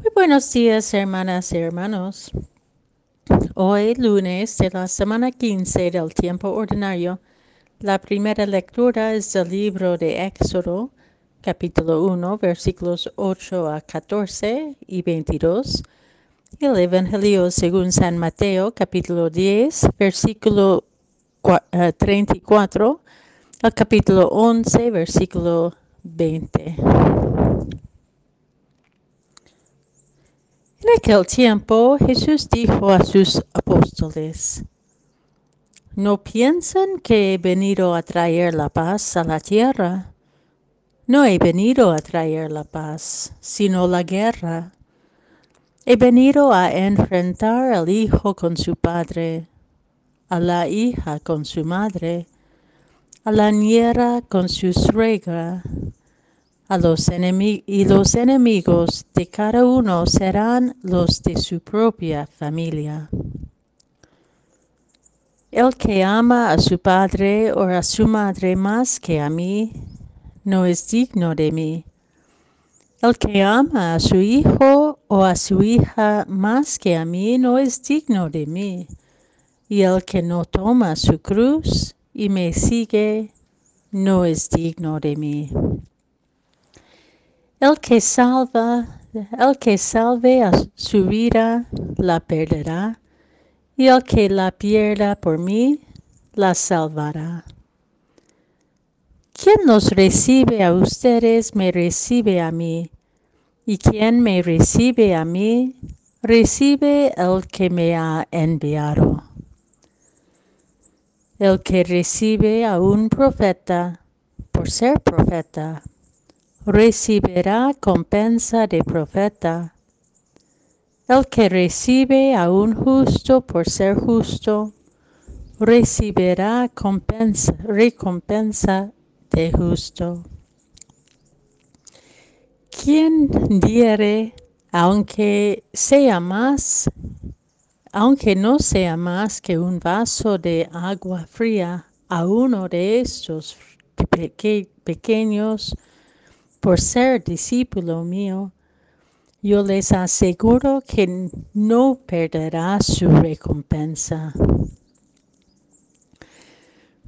Muy buenos días, hermanas y hermanos. Hoy, lunes de la semana 15 del tiempo ordinario, la primera lectura es del libro de Éxodo, capítulo 1, versículos 8 a 14 y 22, y el Evangelio según San Mateo, capítulo 10, versículo 34 eh, al capítulo 11, versículo 20. Aquel tiempo Jesús dijo a sus apóstoles, ¿no piensan que he venido a traer la paz a la tierra? No he venido a traer la paz, sino la guerra. He venido a enfrentar al hijo con su padre, a la hija con su madre, a la niera con su suegra, a los y los enemigos de cada uno serán los de su propia familia. El que ama a su padre o a su madre más que a mí, no es digno de mí. El que ama a su hijo o a su hija más que a mí, no es digno de mí. Y el que no toma su cruz y me sigue, no es digno de mí. El que salva, el que salve a su vida, la perderá, y el que la pierda por mí, la salvará. Quien los recibe a ustedes, me recibe a mí, y quien me recibe a mí, recibe el que me ha enviado. El que recibe a un profeta, por ser profeta, recibirá compensa de profeta. El que recibe a un justo por ser justo, recibirá compensa, recompensa de justo. Quien diere, aunque sea más, aunque no sea más que un vaso de agua fría a uno de estos pequeños, por ser discípulo mío, yo les aseguro que no perderá su recompensa.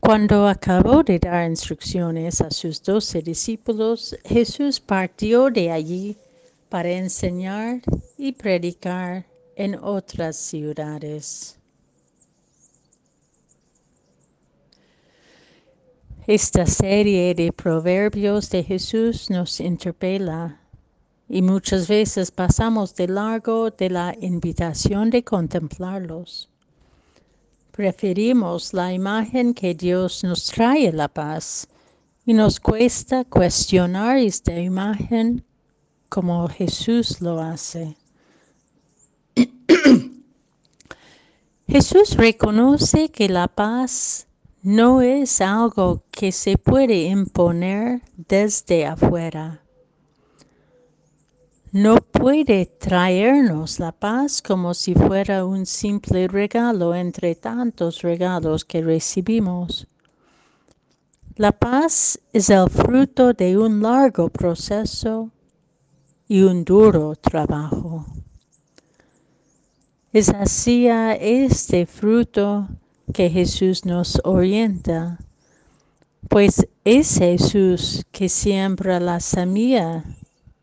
Cuando acabó de dar instrucciones a sus doce discípulos, Jesús partió de allí para enseñar y predicar en otras ciudades. Esta serie de proverbios de Jesús nos interpela y muchas veces pasamos de largo de la invitación de contemplarlos. Preferimos la imagen que Dios nos trae la paz y nos cuesta cuestionar esta imagen como Jesús lo hace. Jesús reconoce que la paz no es algo que se puede imponer desde afuera. No puede traernos la paz como si fuera un simple regalo entre tantos regalos que recibimos. La paz es el fruto de un largo proceso y un duro trabajo. Es hacia este fruto que Jesús nos orienta, pues es Jesús que siembra la semilla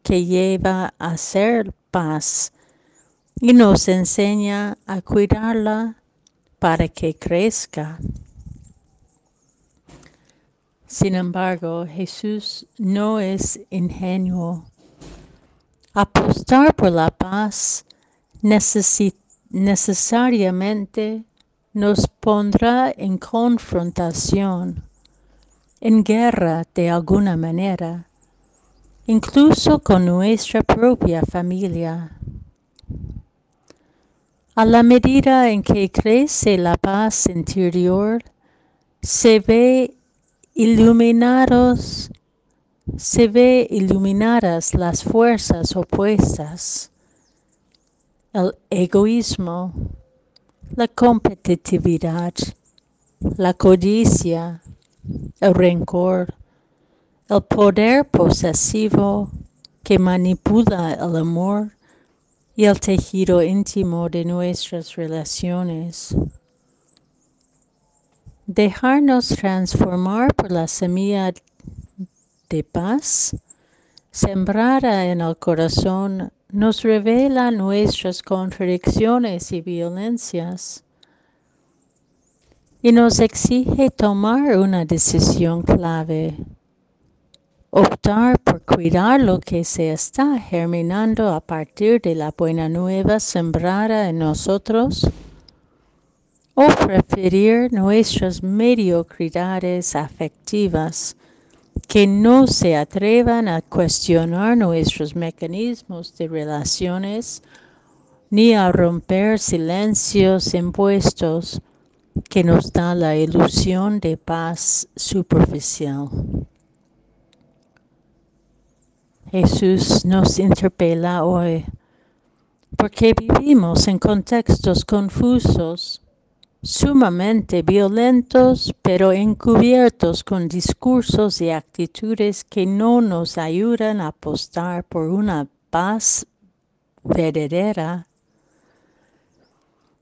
que lleva a ser paz y nos enseña a cuidarla para que crezca. Sin embargo, Jesús no es ingenuo. Apostar por la paz necesariamente nos pondrá en confrontación, en guerra de alguna manera, incluso con nuestra propia familia. A la medida en que crece la paz interior, se ve iluminados, se ve iluminadas las fuerzas opuestas, el egoísmo, la competitividad, la codicia, el rencor, el poder posesivo que manipula el amor y el tejido íntimo de nuestras relaciones. Dejarnos transformar por la semilla de paz sembrada en el corazón nos revela nuestras contradicciones y violencias y nos exige tomar una decisión clave, optar por cuidar lo que se está germinando a partir de la buena nueva sembrada en nosotros o preferir nuestras mediocridades afectivas que no se atrevan a cuestionar nuestros mecanismos de relaciones ni a romper silencios impuestos que nos da la ilusión de paz superficial. Jesús nos interpela hoy porque vivimos en contextos confusos sumamente violentos, pero encubiertos con discursos y actitudes que no nos ayudan a apostar por una paz verdadera,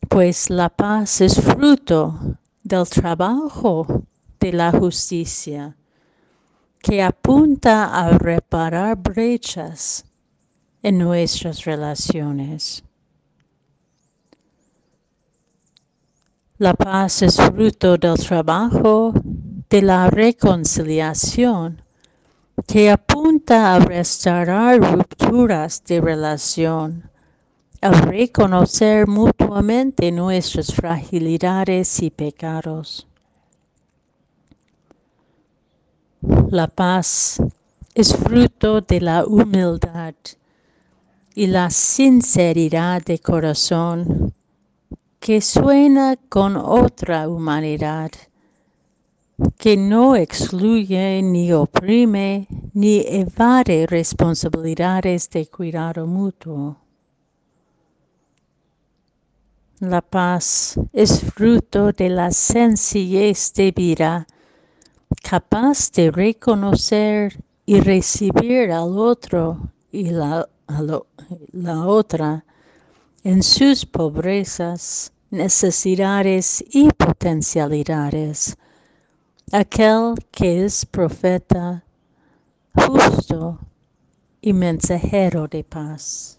pues la paz es fruto del trabajo de la justicia que apunta a reparar brechas en nuestras relaciones. La paz es fruto del trabajo de la reconciliación que apunta a restaurar rupturas de relación, a reconocer mutuamente nuestras fragilidades y pecados. La paz es fruto de la humildad y la sinceridad de corazón que suena con otra humanidad, que no excluye ni oprime ni evade responsabilidades de cuidado mutuo. La paz es fruto de la sencillez de vida, capaz de reconocer y recibir al otro y la, la otra en sus pobrezas, necesidades y potencialidades. Aquel que es profeta, justo y mensajero de paz.